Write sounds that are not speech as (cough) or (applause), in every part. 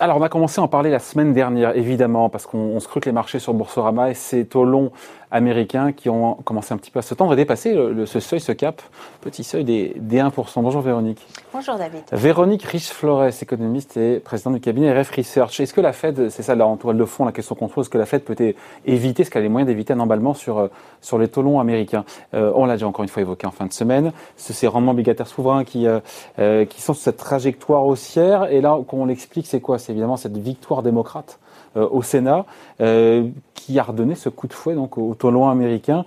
Alors, on a commencé à en parler la semaine dernière, évidemment, parce qu'on scrute les marchés sur Boursorama et c'est au long américains qui ont commencé un petit peu à se tendre et dépasser le, ce seuil, ce cap, petit seuil des, des 1%. Bonjour Véronique. Bonjour David. Véronique Riche-Flores, économiste et présidente du cabinet RF Research. Est-ce que la Fed, c'est ça la toile de fond, la question qu'on pose, est-ce que la Fed peut éviter, est-ce qu'elle a les moyens d'éviter un emballement sur, euh, sur les taux longs américains? Euh, On l'a déjà encore une fois évoqué en fin de semaine. Ce, ces rendements obligataires souverains qui, euh, qui sont sur cette trajectoire haussière. Et là, qu'on l'explique, c'est quoi? C'est évidemment cette victoire démocrate au Sénat qui a redonné ce coup de fouet donc au taux long américain.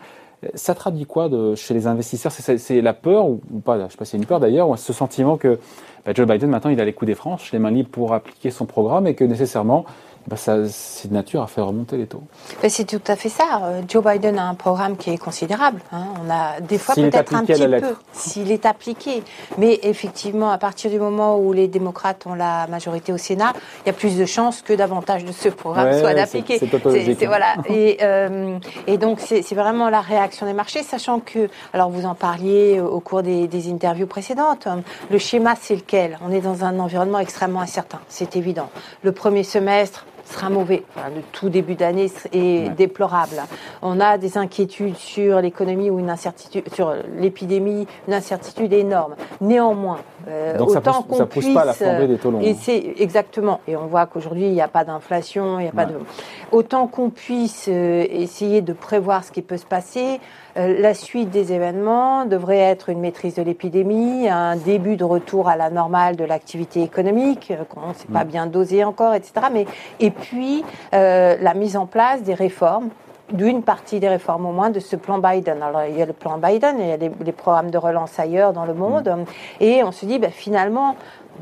Ça traduit quoi de, chez les investisseurs? C'est la peur ou, pas Je ne sais pas si c'est une peur d'ailleurs, ou ce sentiment que bah, Joe Biden maintenant il a les coups des franches, les mains libres pour appliquer son programme et que nécessairement bah, c'est de nature à faire remonter les taux. C'est tout à fait ça. Euh, Joe Biden a un programme qui est considérable. Hein. On a des fois peut-être un petit peu s'il est appliqué. Mais effectivement, à partir du moment où les démocrates ont la majorité au Sénat, il y a plus de chances que davantage de ce programme soit appliqué. C'est voilà. (laughs) et, euh, et, donc c'est vraiment la réaction des marchés, sachant que, alors vous en parliez au cours des, des interviews précédentes, le schéma c'est lequel? On est dans un environnement extrêmement incertain, c'est évident. Le premier semestre, sera mauvais. le tout début d'année est déplorable. On a des inquiétudes sur l'économie ou une incertitude sur l'épidémie, une incertitude énorme. Néanmoins, euh, Donc autant ça pousse, ça pousse pas à la flambée des taux longs. Et c'est exactement. Et on voit qu'aujourd'hui il n'y a pas d'inflation, il n'y a pas de. Autant qu'on puisse euh, essayer de prévoir ce qui peut se passer. Euh, la suite des événements devrait être une maîtrise de l'épidémie, un début de retour à la normale de l'activité économique, qu'on ne sait pas bien dosé encore, etc. Mais, et puis la mise en place des réformes d'une partie des réformes au moins de ce plan Biden. Alors il y a le plan Biden, il y a les, programmes de relance ailleurs dans le monde, mm. et on se dit ben, finalement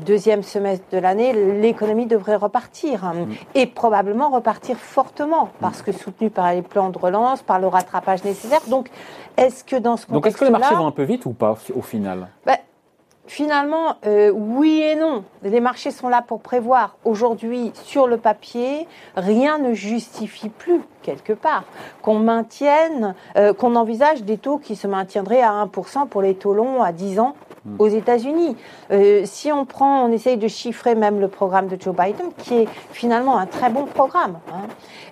deuxième semestre de l'année, l'économie devrait repartir hein, mm. et probablement repartir fortement parce que soutenu par les plans de relance, par le rattrapage nécessaire. Donc, est-ce que dans ce contexte Donc, est-ce que les marchés vont un peu vite ou pas au final? Ben, Finalement, euh, oui et non. Les marchés sont là pour prévoir. Aujourd'hui, sur le papier, rien ne justifie plus, quelque part, qu'on maintienne, euh, qu'on envisage des taux qui se maintiendraient à 1% pour les taux longs à 10 ans. Aux États-Unis. Euh, si on prend, on essaye de chiffrer même le programme de Joe Biden, qui est finalement un très bon programme. Hein,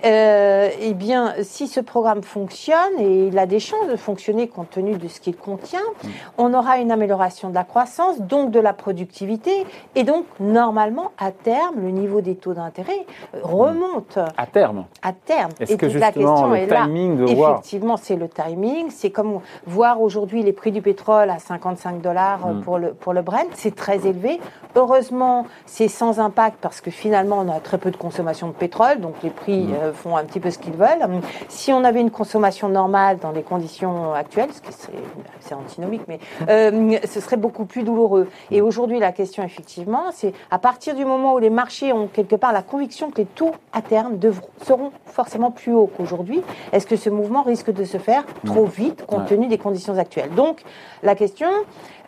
euh, eh bien, si ce programme fonctionne et il a des chances de fonctionner compte tenu de ce qu'il contient, mm. on aura une amélioration de la croissance, donc de la productivité, et donc normalement à terme, le niveau des taux d'intérêt euh, remonte. À terme. À terme. Est-ce que justement le timing de voir Effectivement, c'est le timing. C'est comme voir aujourd'hui les prix du pétrole à 55 dollars Mm. pour, le, pour le Brent. C'est très élevé. Heureusement, c'est sans impact parce que finalement, on a très peu de consommation de pétrole, donc les prix mm. euh, font un petit peu ce qu'ils veulent. Si on avait une consommation normale dans les conditions actuelles, ce qui c'est antinomique, mais euh, ce serait beaucoup plus douloureux. Et aujourd'hui, la question, effectivement, c'est à partir du moment où les marchés ont quelque part la conviction que les taux à terme devront, seront forcément plus hauts qu'aujourd'hui, est-ce que ce mouvement risque de se faire trop mm. vite compte tenu des conditions actuelles? Donc, la question,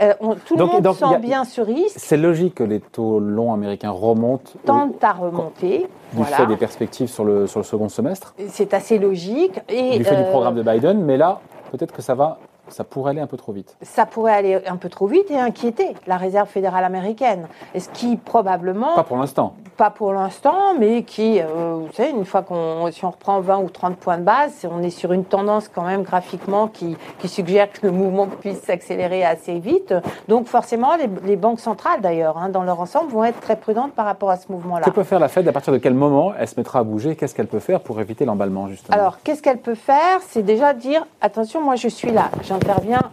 euh, tout le monde sent bien ce risque. C'est logique que les taux longs américains remontent. Tentent à remonter. Du fait des perspectives sur le, sur le second semestre. C'est assez logique. Et, du fait du euh, programme de Biden, mais là, peut-être que ça va ça pourrait aller un peu trop vite. Ça pourrait aller un peu trop vite et inquiéter la Réserve fédérale américaine. Ce qui probablement... Pas pour l'instant. Pas pour l'instant, mais qui, euh, vous savez, une fois qu'on, si on reprend 20 ou 30 points de base, on est sur une tendance quand même graphiquement qui, qui suggère que le mouvement puisse s'accélérer assez vite. Donc forcément, les, banques centrales d'ailleurs, hein, dans leur ensemble, vont être très prudentes par rapport à ce mouvement-là. Que peut faire la Fed? À partir de quel moment elle se mettra à bouger? Qu'est-ce qu'elle peut faire pour éviter l'emballement justement? Alors, qu'est-ce qu'elle peut faire? C'est déjà dire, attention, moi je suis là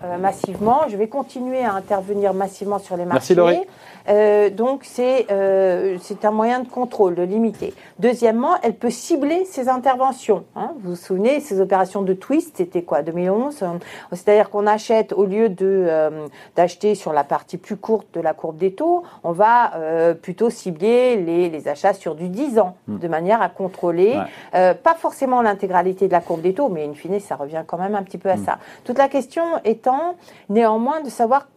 euh, massivement. Je vais continuer à intervenir massivement sur les marchés. Merci Laurie. Euh, donc c'est euh, c'est un moyen de contrôle, de limiter. Deuxièmement, elle peut cibler ses interventions. Hein. Vous vous souvenez, ces opérations de twist, c'était quoi 2011 C'est-à-dire qu'on achète au lieu de d'acheter sur la partie plus courte de la courbe des taux, on va plutôt cibler les, les, achats sur du 10 ans, hmm. de manière à contrôler pas forcément l'intégralité de la courbe des taux, mais in fine, ça revient quand même un petit peu à hmm. ça. Toute la question étant néanmoins de savoir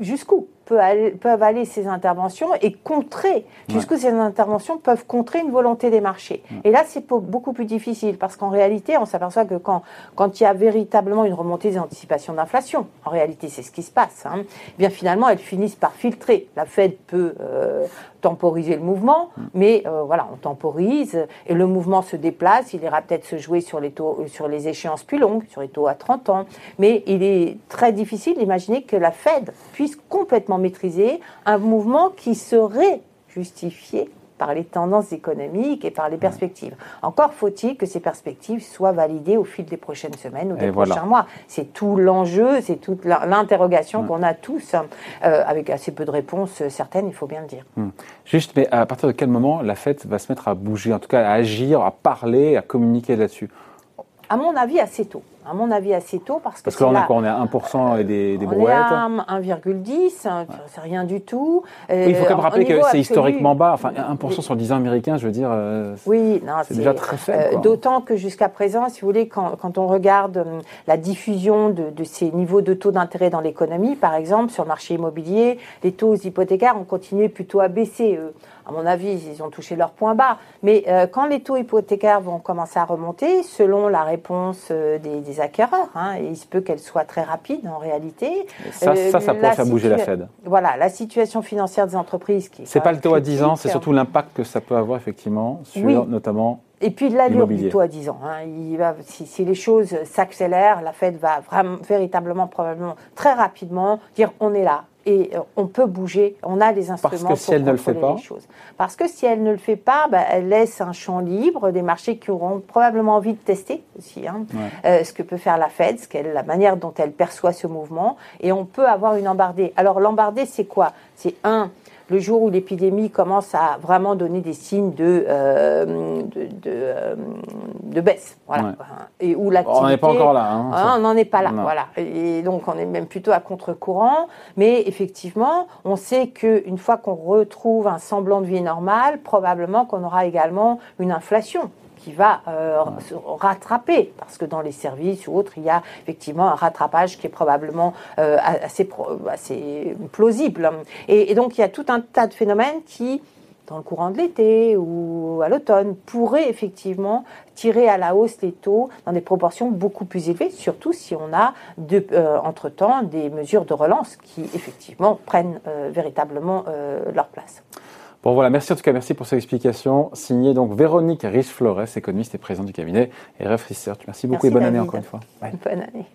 jusqu'où peuvent aller ces interventions et contrer, puisque ces interventions peuvent contrer une volonté des marchés. Et là, c'est beaucoup plus difficile parce qu'en réalité, on s'aperçoit que quand, quand il y a véritablement une remontée des anticipations d'inflation, en réalité, c'est ce qui se passe, hein, eh bien finalement, elles finissent par filtrer. La Fed peut euh, temporiser le mouvement, mais euh, voilà, on temporise et le mouvement se déplace. Il ira peut-être se jouer sur les taux, sur les échéances plus longues, sur les taux à 30 ans, mais il est très difficile d'imaginer que la Fed puisse complètement maîtriser un mouvement qui serait justifié par les tendances économiques et par les perspectives. Encore faut-il que ces perspectives soient validées au fil des prochaines semaines ou des prochains mois. C'est tout l'enjeu, c'est toute l'interrogation qu'on a tous, hein, euh, avec assez peu de réponses certaines, il faut bien le dire. Hmm. Juste, mais à partir de quel moment la Fed va se mettre à bouger, en tout cas à agir, à parler, à communiquer là-dessus? À mon avis, assez tôt à mon avis, assez tôt. Parce que, parce que là, on, est on est à 1% et des, des on brouettes. On est à 1,10, hein, c'est rien du tout. il faut quand même rappeler que c'est historiquement bas. Enfin, 1% sur 10 ans américains, je veux dire, euh, oui, c'est déjà très faible. Euh, d'autant que jusqu'à présent, si vous voulez, quand, quand on regarde hum, la diffusion de, de, ces niveaux de taux d'intérêt dans l'économie, par exemple, sur le marché immobilier, les taux hypothécaires ont continué plutôt à baisser. À mon avis, ils ont touché leur point bas. Mais euh, quand les taux hypothécaires vont commencer à remonter, selon la réponse des, des acquéreurs, hein, et il se peut qu'elle soit très rapide en réalité. Ça, ça, ça pourrait faire bouger la Fed. Voilà, la situation financière des entreprises qui. C'est pas le taux à 10 ans, c'est surtout l'impact que ça peut avoir effectivement sur notamment. Et puis l'allure du taux à 10 ans. Hein. Il va, si, si, les choses s'accélèrent, la Fed va vraiment, véritablement, probablement, très rapidement dire on est là, et euh, on peut bouger, on a les instruments Parce que si elle ne le fait pas. choses. Parce que si elle ne le fait pas, bah, elle laisse un champ libre des marchés qui auront probablement envie de tester aussi hein, euh, ce que peut faire la Fed, ce la manière dont elle perçoit ce mouvement, et on peut avoir une embardée. Alors l'embardée, c'est quoi? C'est un le jour où l'épidémie commence à vraiment donner des signes de, euh, de, euh, de, baisse. Voilà. Et où l'activité. On n'est pas encore là. Hein, hein on n'en est pas là. Voilà. Et donc, on est même plutôt à contre-courant. Mais effectivement, on sait qu'une fois qu'on retrouve un semblant de vie normale, probablement qu'on aura également une inflation qui va euh, se rattraper, parce que dans les services ou autres, il y a effectivement un rattrapage qui est probablement euh, assez, assez, plausible. Et, donc il y a tout un tas de phénomènes qui, dans le courant de l'été ou à l'automne, pourraient effectivement tirer à la hausse les taux dans des proportions beaucoup plus élevées, surtout si on a de, euh, entre-temps des mesures de relance qui effectivement prennent véritablement leur place. Bon voilà, merci en tout cas, merci pour cette explication. Signé donc Véronique Riche-Flores, économiste et présidente du cabinet RF Research. Merci beaucoup et bonne année encore une fois. Bonne année.